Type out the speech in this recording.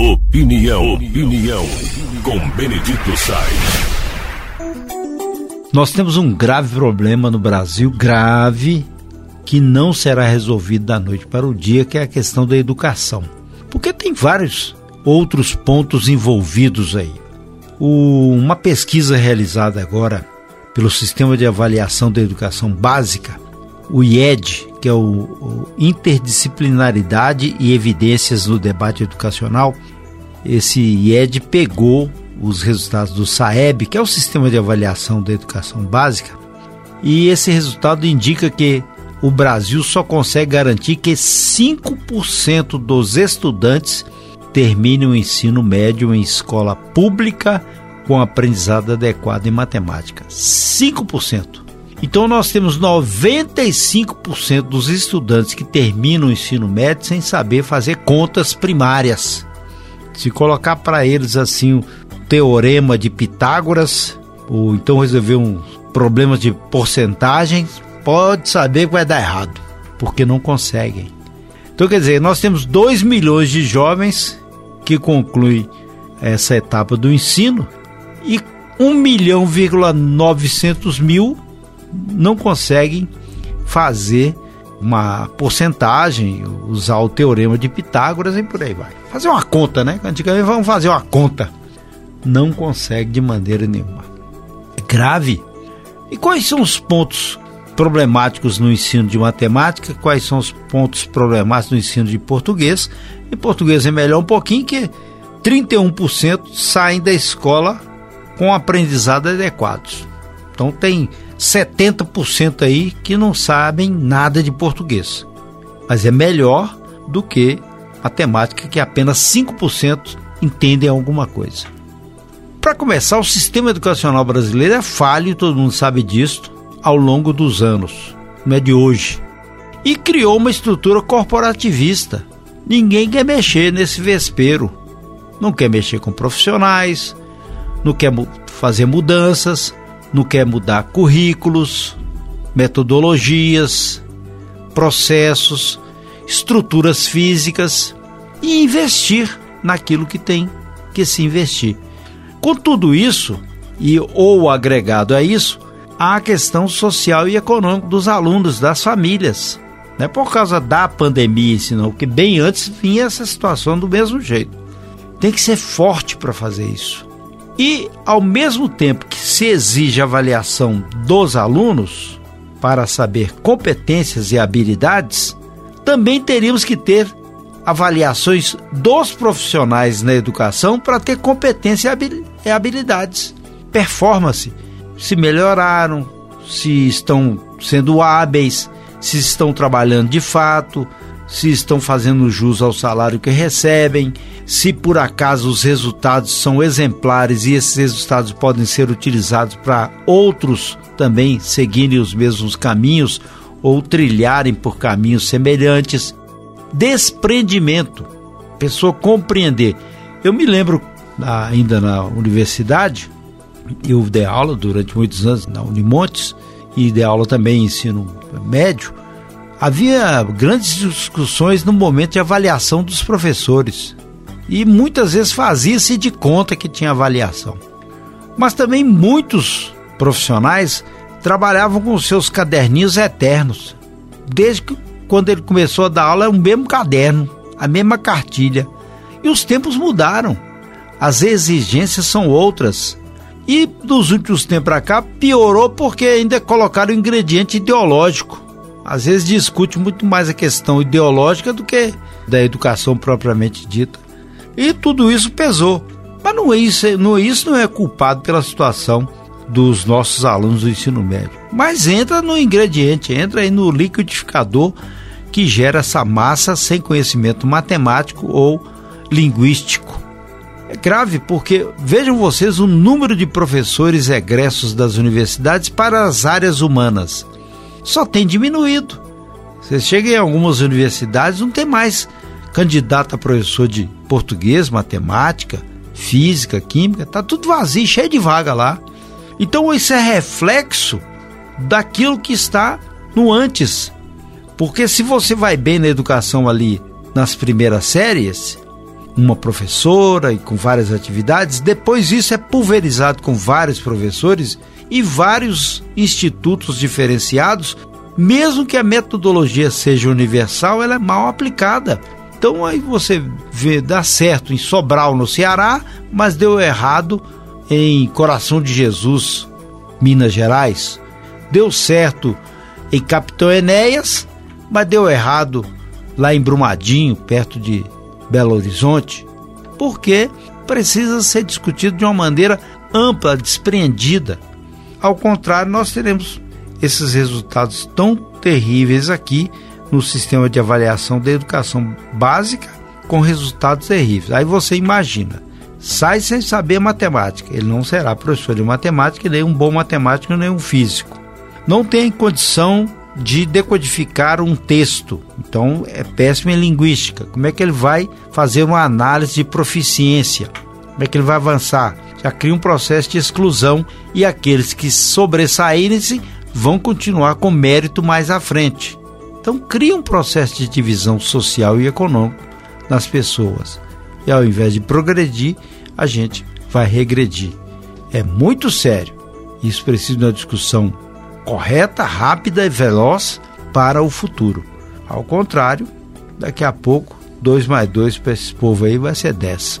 Opinião, opinião, com Benedito Sainz. Nós temos um grave problema no Brasil, grave, que não será resolvido da noite para o dia, que é a questão da educação. Porque tem vários outros pontos envolvidos aí. O, uma pesquisa realizada agora pelo Sistema de Avaliação da Educação Básica, o IED, que é o, o Interdisciplinaridade e Evidências no Debate Educacional, esse IED pegou os resultados do SAEB, que é o Sistema de Avaliação da Educação Básica, e esse resultado indica que o Brasil só consegue garantir que 5% dos estudantes terminem o ensino médio em escola pública com aprendizado adequado em matemática. 5%. Então nós temos 95% dos estudantes que terminam o ensino médio sem saber fazer contas primárias. Se colocar para eles assim o teorema de Pitágoras, ou então resolver um problemas de porcentagens, pode saber que vai dar errado, porque não conseguem. Então quer dizer, nós temos 2 milhões de jovens que concluem essa etapa do ensino e 1 milhão, 900 mil não conseguem fazer uma porcentagem, usar o teorema de Pitágoras e por aí vai. Fazer uma conta, né? Antigamente vamos fazer uma conta. Não consegue de maneira nenhuma. É grave. E quais são os pontos problemáticos no ensino de matemática? Quais são os pontos problemáticos no ensino de português? Em português é melhor um pouquinho que 31% saem da escola com aprendizado adequados. Então tem 70% aí que não sabem nada de português. Mas é melhor do que matemática que apenas 5% entendem alguma coisa. Para começar, o sistema educacional brasileiro é falho, todo mundo sabe disso, ao longo dos anos, não é de hoje. E criou uma estrutura corporativista. Ninguém quer mexer nesse vespeiro. Não quer mexer com profissionais, não quer fazer mudanças, não quer mudar currículos, metodologias, processos, estruturas físicas e investir naquilo que tem que se investir. Com tudo isso, e ou agregado a isso, há a questão social e econômica dos alunos, das famílias. Não é por causa da pandemia, senão que bem antes vinha essa situação do mesmo jeito. Tem que ser forte para fazer isso. E, ao mesmo tempo que se exige avaliação dos alunos para saber competências e habilidades, também teríamos que ter avaliações dos profissionais na educação para ter competência e habilidades. Performance, se melhoraram, se estão sendo hábeis, se estão trabalhando de fato, se estão fazendo jus ao salário que recebem, se por acaso os resultados são exemplares e esses resultados podem ser utilizados para outros também seguirem os mesmos caminhos ou trilharem por caminhos semelhantes. Desprendimento, pessoa compreender. Eu me lembro ainda na universidade, eu dei aula durante muitos anos na Unimontes e dei aula também ensino médio havia grandes discussões no momento de avaliação dos professores. E muitas vezes fazia-se de conta que tinha avaliação. Mas também muitos profissionais trabalhavam com seus caderninhos eternos. Desde que quando ele começou a dar aula, é o mesmo caderno, a mesma cartilha. E os tempos mudaram. As exigências são outras. E dos últimos tempos para cá piorou porque ainda colocaram ingrediente ideológico às vezes discute muito mais a questão ideológica do que da educação propriamente dita. E tudo isso pesou. Mas não é isso, não, é isso não é culpado pela situação dos nossos alunos do ensino médio. Mas entra no ingrediente, entra aí no liquidificador que gera essa massa sem conhecimento matemático ou linguístico. É grave porque vejam vocês o número de professores egressos das universidades para as áreas humanas só tem diminuído. Você chega em algumas universidades, não tem mais candidato a professor de português, matemática, física, química, tá tudo vazio, cheio de vaga lá. Então isso é reflexo daquilo que está no antes. Porque se você vai bem na educação ali nas primeiras séries, uma professora e com várias atividades, depois isso é pulverizado com vários professores e vários institutos diferenciados, mesmo que a metodologia seja universal, ela é mal aplicada. Então aí você vê, dá certo em Sobral, no Ceará, mas deu errado em Coração de Jesus, Minas Gerais. Deu certo em Capitão Enéas, mas deu errado lá em Brumadinho, perto de Belo Horizonte, porque precisa ser discutido de uma maneira ampla, despreendida. Ao contrário, nós teremos esses resultados tão terríveis aqui no sistema de avaliação da educação básica com resultados terríveis. Aí você imagina, sai sem saber matemática, ele não será professor de matemática, nem um bom matemático, nem um físico. Não tem condição de decodificar um texto, então é péssimo em linguística. Como é que ele vai fazer uma análise de proficiência? Como é que ele vai avançar? Já cria um processo de exclusão e aqueles que sobressaírem-se vão continuar com mérito mais à frente. Então cria um processo de divisão social e econômico nas pessoas. E ao invés de progredir, a gente vai regredir. É muito sério. Isso precisa de uma discussão correta, rápida e veloz para o futuro. Ao contrário, daqui a pouco, 2 mais 2 para esse povo aí vai ser 10.